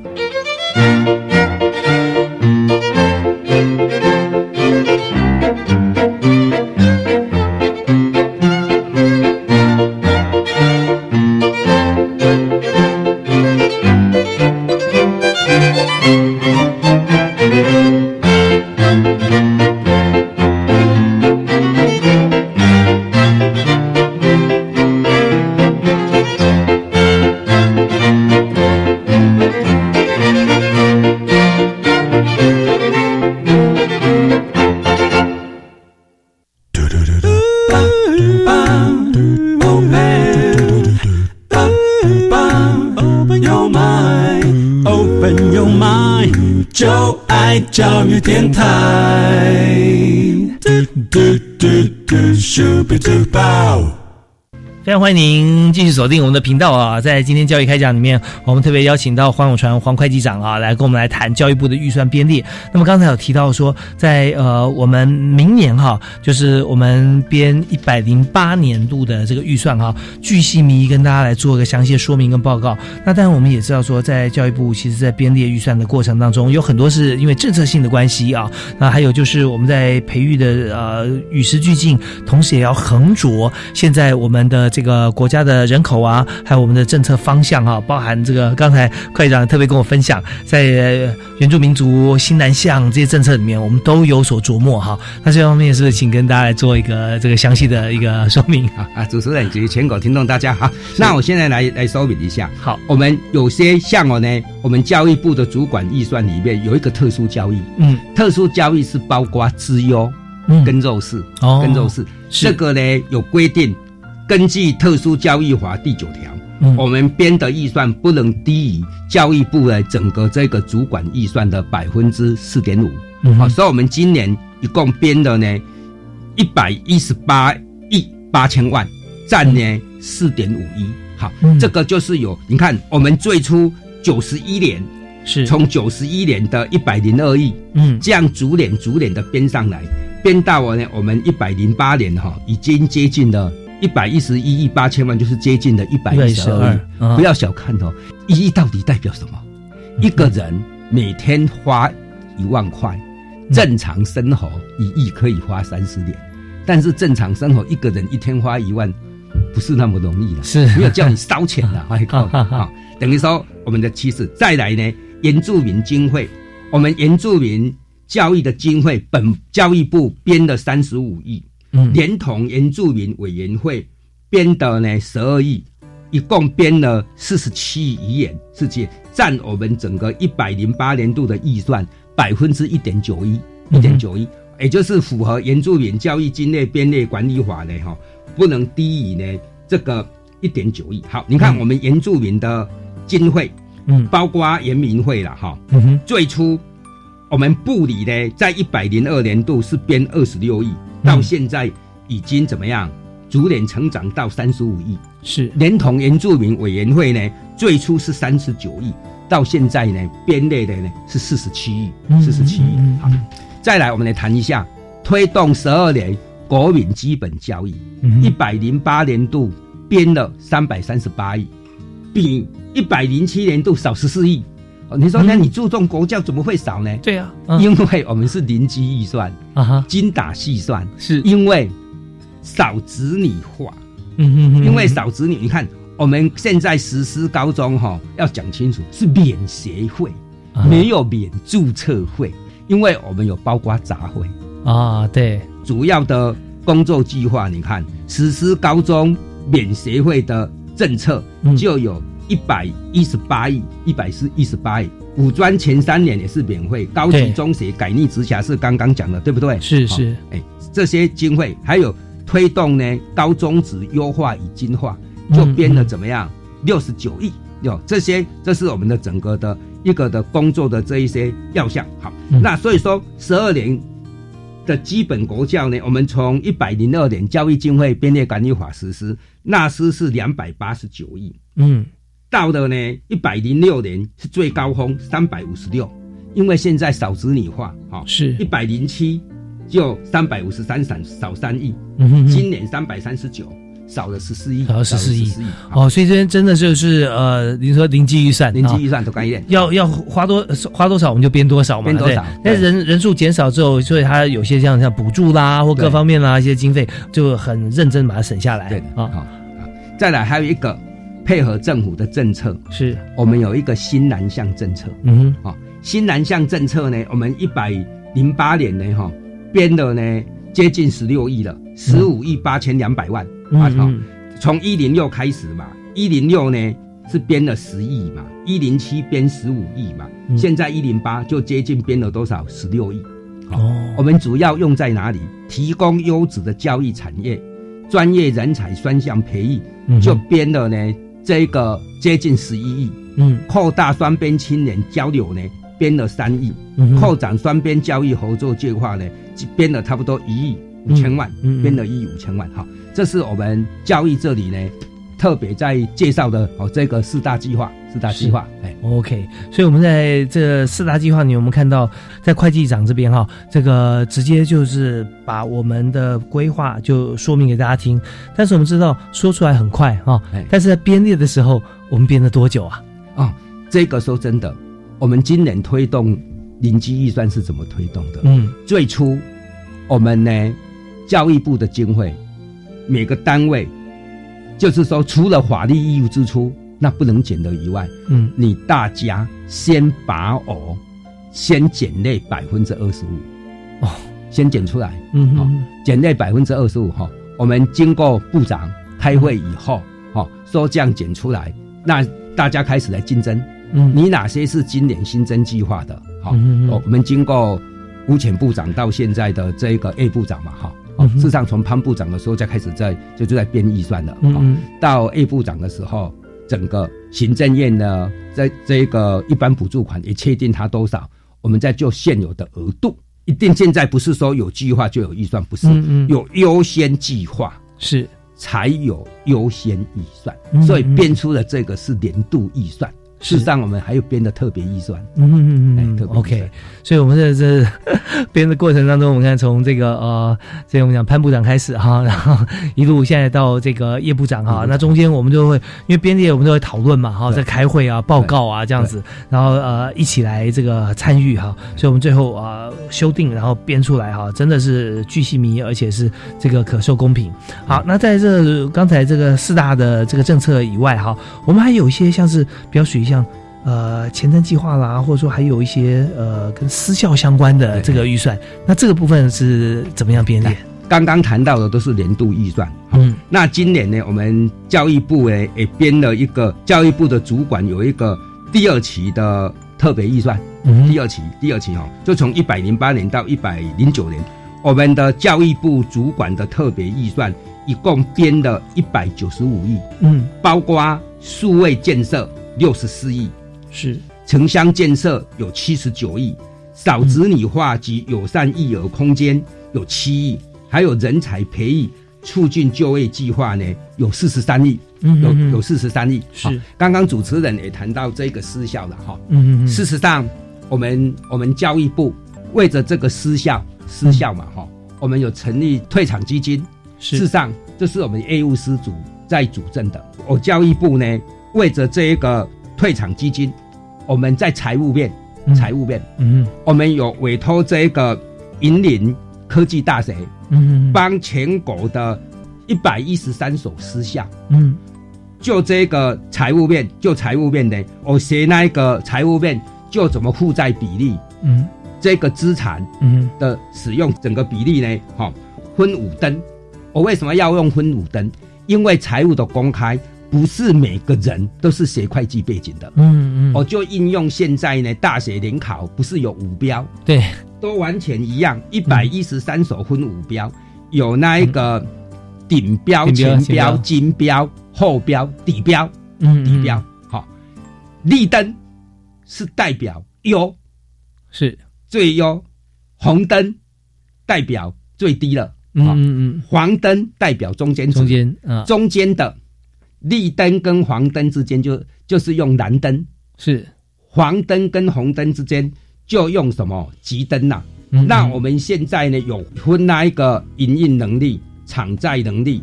欢迎您继续锁定我们的频道啊！在今天教育开讲里面，我们特别邀请到黄永传黄会计长啊，来跟我们来谈教育部的预算编列。那么刚才有提到说，在呃我们明年哈，就是我们编一百零八年度的这个预算哈，巨细靡遗跟大家来做个详细的说明跟报告。那当然我们也知道说，在教育部其实在编列预算的过程当中，有很多是因为政策性的关系啊。那还有就是我们在培育的呃与时俱进，同时也要横着现在我们的。这个国家的人口啊，还有我们的政策方向啊，包含这个刚才会长特别跟我分享，在原住民族新南向这些政策里面，我们都有所琢磨哈。那这方面是不是请跟大家来做一个这个详细的一个说明啊？啊，主持人及全国听众大家好，那我现在来来说明一下。好，我们有些项目呢，我们教育部的主管预算里面有一个特殊教育，嗯，特殊教育是包括资优跟弱势，哦，跟弱势，这个呢有规定。根据特殊教育法第九条，我们编的预算不能低于教育部的整个这个主管预算的百分之四点五。好，所以我们今年一共编的呢一百一十八亿八千万，占呢四点五一。好，这个就是有你看，我们最初九十一年是从九十一年的一百零二亿，嗯，这样逐年逐年的编上来，编到我呢，我们一百零八年哈已经接近了。一百一十一亿八千万，就是接近的一百一十二亿。不要小看哦，一亿到底代表什么？一个人每天花一万块，正常生活一亿可以花三十年，但是正常生活一个人一天花一万，不是那么容易的，是。没有叫你烧钱的，还靠啊，等于说我们的趋势再来呢，原住民经费，我们原住民教育的经费，本教育部编的三十五亿，嗯，连同原住民委员会编的呢十二亿。一共编了四十七亿元，是接占我们整个一百零八年度的预算百分之一点九一，一点九一，也就是符合原住民教育经费编列管理法的哈，不能低于呢这个一点九亿。好，你看我们原住民的经费，嗯，包括原民会了哈，嗯哼，最初我们部里呢在一百零二年度是编二十六亿，到现在已经怎么样？逐年成长到三十五亿，是连同原住民委员会呢，最初是三十九亿，到现在呢编列的呢是四十七亿，四十七亿。好，再来我们来谈一下推动十二年国民基本教育，一百零八年度编了三百三十八亿，比一百零七年度少十四亿。哦，你说那你注重国教怎么会少呢？对啊，因为我们是零基预算啊哈，精打细算，是。因为。少子女化，嗯嗯嗯，因为少子女，你看我们现在实施高中哈，要讲清楚是免学费，没有免注册费，因为我们有包括杂费啊。对，主要的工作计划，你看实施高中免学费的政策，就有一百一十八亿，一百是一十八亿。五专前三年也是免费，高级中学改逆直辖是刚刚讲的，对不对？是是，哎，这些经费还有。推动呢高中职优化与精化，就编了怎么样六十九亿哟，这些这是我们的整个的一个的工作的这一些要项。好，那所以说十二年的基本国教呢，我们从一百零二年教育经费编列管理法实施，纳斯是两百八十九亿，嗯，到的呢一百零六年是最高峰三百五十六，因为现在少子女化，哈，是。一百零七。就三百五十三少少三亿，今年三百三十九少了十四亿，少了十四亿。哦，所以这边真的就是呃，你说零基预算，零基预算都概念，要要花多花多少我们就编多少嘛，编多少。那人人数减少之后，所以他有些像像补助啦或各方面啦一些经费就很认真把它省下来。对的啊，好，再来还有一个配合政府的政策，是我们有一个新南向政策，嗯哼，啊，新南向政策呢，我们一百零八年呢，哈。编的呢，接近十六亿了，十五亿八千两百万啊！从一零六开始嘛，一零六呢是编了十亿嘛，一零七编十五亿嘛，现在一零八就接近编了多少？十六亿。哦，我们主要用在哪里？提供优质的教育产业，专业人才双向培育，就编了呢这个接近十一亿。嗯，扩大双边青年交流呢，编了三亿，扩展双边教育合作计划呢。编了差不多一亿五千万，编了一亿五千万，哈，这是我们教育这里呢特别在介绍的哦，这个四大计划，四大计划，哎，OK，所以我们在这四大计划里，我们看到在会计长这边哈，这个直接就是把我们的规划就说明给大家听，但是我们知道说出来很快哈，但是在编列的时候，我们编了多久啊？啊，这个说真的，我们今年推动。零基预算是怎么推动的？嗯，最初我们呢，教育部的经费，每个单位就是说，除了法律义务支出那不能减的以外，嗯，你大家先把我先减那百分之二十五。哦，先减出来，嗯，好，减那百分之二十五哈。我们经过部长开会以后，哈，说这样减出来，那大家开始来竞争，嗯，你哪些是今年新增计划的？哦，我们经过吴前部长到现在的这个 A 部长嘛，哈，事实上从潘部长的时候就开始在就就在编预算了，嗯，到 A 部长的时候，整个行政院呢，在这个一般补助款也确定它多少，我们再就现有的额度，一定现在不是说有计划就有预算，不是，有优先计划是。才有优先预算，所以编出了这个是年度预算。事实上，我们还有编的特别预算。嗯嗯嗯嗯，OK。所以我们在这编的过程当中，我们看从这个呃，这我们讲潘部长开始哈，然后一路现在到这个叶部长哈，那中间我们就会因为编列我们都会讨论嘛哈，在开会啊、报告啊这样子，然后呃一起来这个参与哈，所以我们最后啊修订然后编出来哈，真的是巨细靡遗，而且是这个可受公平。好，那在这刚才这个四大的这个政策以外哈，我们还有一些像是比较属于。像呃前瞻计划啦，或者说还有一些呃跟私校相关的这个预算，那这个部分是怎么样编列？刚刚谈到的都是年度预算，嗯，那今年呢，我们教育部呢也编了一个教育部的主管有一个第二期的特别预算，嗯，第二期第二期哈，就从一百零八年到一百零九年，我们的教育部主管的特别预算一共编了一百九十五亿，嗯，包括数位建设。六十四亿，是。城乡建设有七十九亿，少子女化及友善育儿空间有七亿，还有人才培育促进就业计划呢有四十三亿，有有四十三亿。是。刚刚主持人也谈到这个失效了哈，嗯嗯事实上，我们我们教育部为着这个失效失效嘛哈，我们有成立退场基金。事实上，这是我们业务司组在主政的，我教育部呢。为着这一个退场基金，我们在财务面，财务面，嗯，我们有委托这一个引领科技大学，嗯，帮全国的一百一十三所私校，嗯，就这个财务面，就财务面的，我写那一个财务面，就怎么负债比例，嗯，这个资产，嗯。的使用整个比例呢，哈，分五登，我为什么要用分五登？因为财务的公开。不是每个人都是学会计背景的，嗯嗯，我就应用现在呢，大学联考不是有五标，对，都完全一样，一百一十三所分五标，有那一个顶标、前标、金标、后标、底标，嗯，底标，好，绿灯是代表优，是。最优，红灯代表最低了，嗯嗯，黄灯代表中间，中间，中间的。绿灯跟黄灯之间就就是用蓝灯，是黄灯跟红灯之间就用什么急灯呐？那我们现在呢有分那一个营运能力、偿债能力、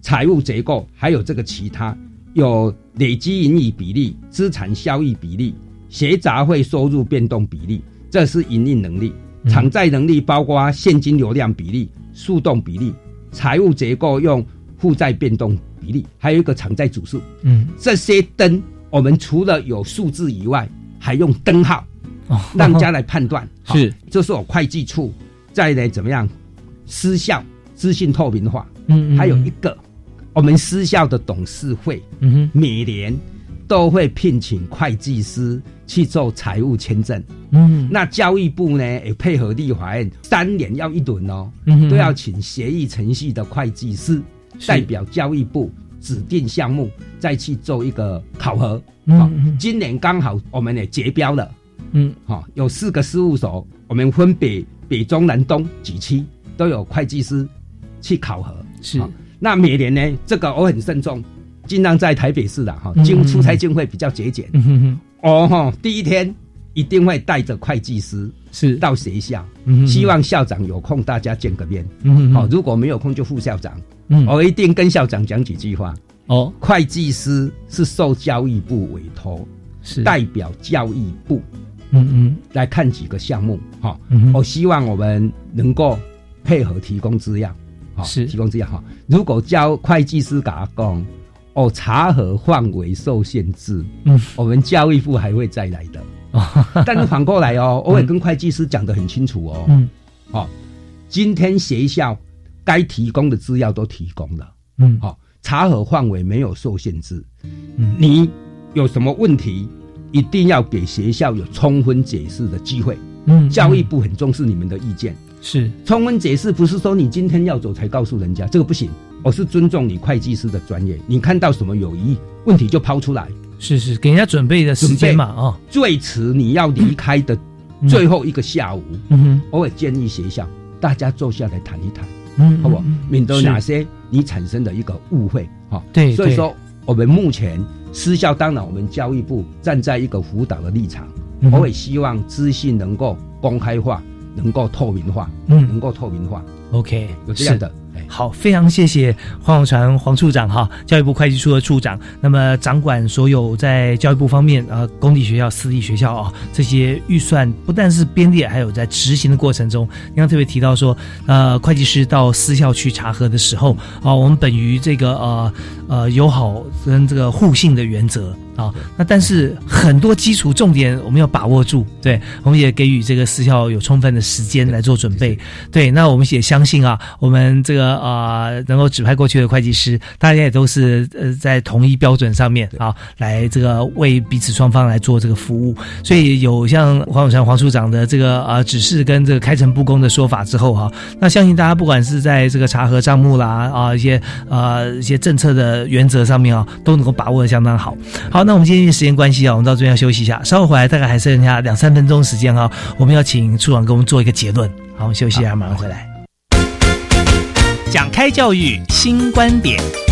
财务结构，还有这个其他有累积盈余比例、资产效益比例、协杂会收入变动比例，这是营运能力。偿债能力包括现金流量比例、速动比例、财务结构用负债变动。比例还有一个常在主数，嗯，这些灯我们除了有数字以外，还用灯号，哦，让大家来判断。是，这是我会计处在呢怎么样失效资讯透明化。嗯，还有一个我们失效的董事会，嗯哼，每年都会聘请会计师去做财务签证。嗯，那教育部呢也配合立法院，三年要一轮哦，嗯，都要请协议程序的会计师。代表教育部指定项目再去做一个考核。好，今年刚好我们也结标了。嗯，好，有四个事务所，我们分别北中南东几区都有会计师去考核。是，那每年呢，这个我很慎重，尽量在台北市的哈，经出差经费比较节俭。哦哈，第一天一定会带着会计师是到学校，希望校长有空大家见个面。好，如果没有空就副校长。嗯，我一定跟校长讲几句话。哦，会计师是受教育部委托，是代表教育部，嗯嗯，来看几个项目。哈，我希望我们能够配合提供资料，是提供资料哈。如果教会计师打工，哦，查核范围受限制，嗯，我们教育部还会再来的。但是反过来哦，我也跟会计师讲得很清楚哦。嗯，好，今天学校。该提供的资料都提供了，嗯，好，查核范围没有受限制，嗯，你有什么问题，一定要给学校有充分解释的机会，嗯，教育部很重视你们的意见，是。充分解释，不是说你今天要走才告诉人家，这个不行，我是尊重你会计师的专业，你看到什么有疑问题就抛出来，是是，给人家准备的时间嘛，啊，最迟你要离开的最后一个下午，嗯哼，偶尔建议学校大家坐下来谈一谈。嗯，好不？免得哪些你产生的一个误会，哈。对，所以说我们目前私校当然我们教育部站在一个辅导的立场，嗯我也希望资讯能够公开化，能够透明化，嗯能够透明化。OK，有这样的。好，非常谢谢黄永传黄处长哈，教育部会计处的处长。那么掌管所有在教育部方面呃公立学校、私立学校啊这些预算，不但是编列，还有在执行的过程中，刚刚特别提到说，呃，会计师到私校去查核的时候啊，我们本于这个呃呃友好跟这个互信的原则。啊，那但是很多基础重点我们要把握住，对，我们也给予这个私校有充分的时间来做准备，对，那我们也相信啊，我们这个啊、呃、能够指派过去的会计师，大家也都是呃在同一标准上面啊，来这个为彼此双方来做这个服务，所以有像黄永山黄处长的这个呃指示跟这个开诚布公的说法之后哈、那相信大家不管是在这个查核账目啦啊一些呃一些政策的原则上面啊，都能够把握的相当好，好。那我们今天因为时间关系啊，我们到这边要休息一下，稍后回来大概还剩下两三分钟时间啊，我们要请处长给我们做一个结论。好，我们休息一下，马上回来。讲开教育新观点。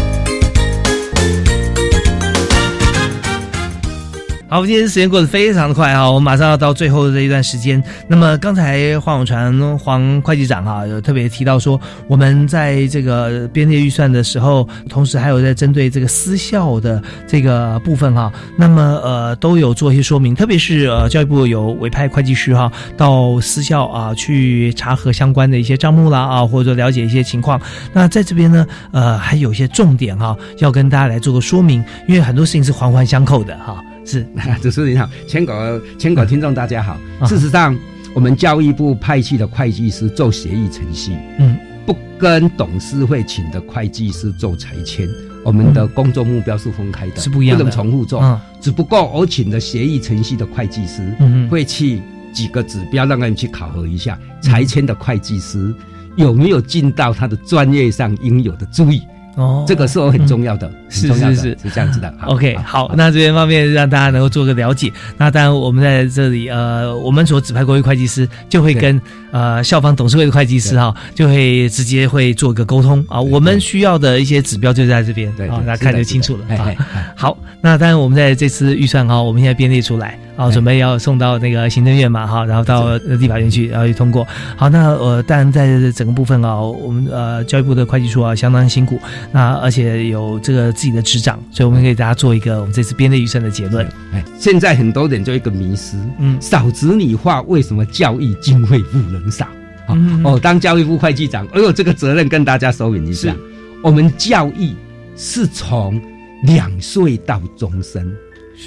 好，今天时间过得非常的快哈，我们马上要到最后的这一段时间。那么刚才黄永传黄会计长哈有特别提到说，我们在这个编列预算的时候，同时还有在针对这个私校的这个部分哈，那么呃都有做一些说明，特别是呃教育部有委派会计师哈到私校啊去查核相关的一些账目啦啊，或者了解一些情况。那在这边呢，呃还有一些重点哈要跟大家来做个说明，因为很多事情是环环相扣的哈。是，主持人你好，全国全国听众大家好。事实上，我们教育部派去的会计师做协议程序，嗯，不跟董事会请的会计师做裁签，我们的工作目标是分开的，是不一样的，不能重复做。嗯，只不过我请的协议程序的会计师，嗯，会去几个指标让他们去考核一下，裁签的会计师有没有尽到他的专业上应有的注意。哦，这个是我很重要的，是是是。是是这样子的。OK，好，那这边方面让大家能够做个了解。那当然，我们在这里，呃，我们所指派国际会计师就会跟呃校方董事会的会计师哈，就会直接会做一个沟通啊。我们需要的一些指标就在这边，啊，大家看就清楚了啊。好，那当然我们在这次预算哈，我们现在编列出来。啊，准备要送到那个行政院嘛，哈，然后到立法院去，然后去通过。好，那呃，当然在整个部分啊，我们呃教育部的会计处啊相当辛苦，那而且有这个自己的执掌，所以我们给大家做一个我们这次编列预算的结论。哎，现在很多人就一个迷失，嗯，少子女化为什么教育经费不能少？好、嗯、哦，当教育部会计长，我有这个责任跟大家说明一下，我们教育是从两岁到终身。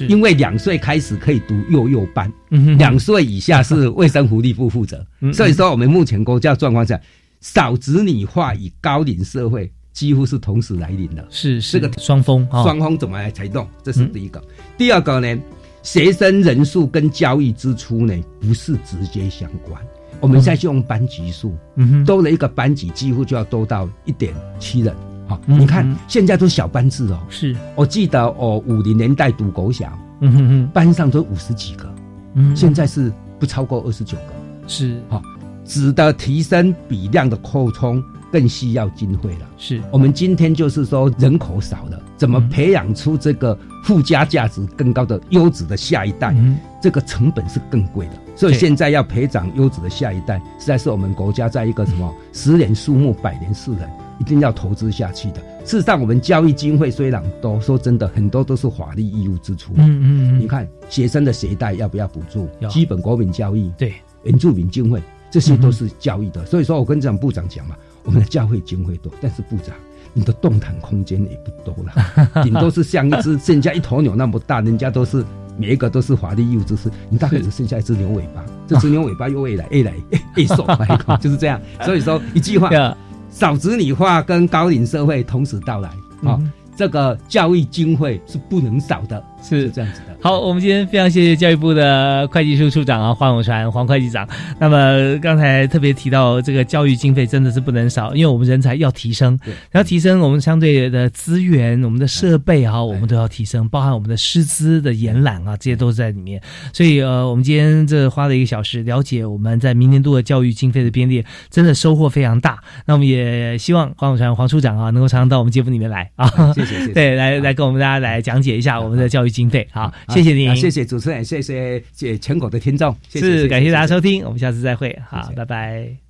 因为两岁开始可以读幼幼班，嗯、两岁以下是卫生福利部负责。嗯、所以说，我们目前国家状况下，少子女化与高龄社会几乎是同时来临的。是这个双峰，双峰怎么来才动？这是第一个。嗯、第二个呢，学生人数跟教育支出呢不是直接相关。我们现在用班级数，嗯、多了一个班级，几乎就要多到一点七人。好，嗯、你看现在都小班制哦。是，我记得哦五零年代读国小，嗯哼哼，班上都五十几个，嗯，现在是不超过二十九个。是，好、哦，值得提升比量的扩充更需要经费了。是我们今天就是说人口少了，怎么培养出这个附加价值更高的优质的下一代？嗯，这个成本是更贵的。所以现在要培养优质的下一代，实在是我们国家在一个什么十年树木，百年树人。一定要投资下去的。事实上，我们教育经费虽然多，说真的，很多都是法律义务支出。嗯嗯嗯。你看学生的学贷要不要补助？基本国民教育，对，原住民经费，这些都是教育的。所以说我跟这部长讲嘛，我们的教会经费多，但是部长你的动弹空间也不多了，顶多是像一只剩下一头牛那么大，人家都是每一个都是法律义务支出，你大概只剩下一只牛尾巴，这只牛尾巴又未来越来越瘦，就是这样。所以说一句话。少子女化跟高龄社会同时到来哦，这个教育经费是不能少的。是这样子的。好，我们今天非常谢谢教育部的会计处处长啊，黄永传黄会计长。那么刚才特别提到这个教育经费真的是不能少，因为我们人才要提升，要提升我们相对的资源、我们的设备啊，我们都要提升，包含我们的师资的延揽啊，这些都是在里面。所以呃，我们今天这花了一个小时了解我们在明年度的教育经费的编列，真的收获非常大。那我们也希望黄永传黄处长啊，能够常常到我们节目里面来啊，谢谢谢谢，对，来来跟我们大家来讲解一下我们的教育经费。好，谢谢您，谢谢主持人，谢谢全国的听众，是感谢大家收听，我们下次再会，好，拜拜。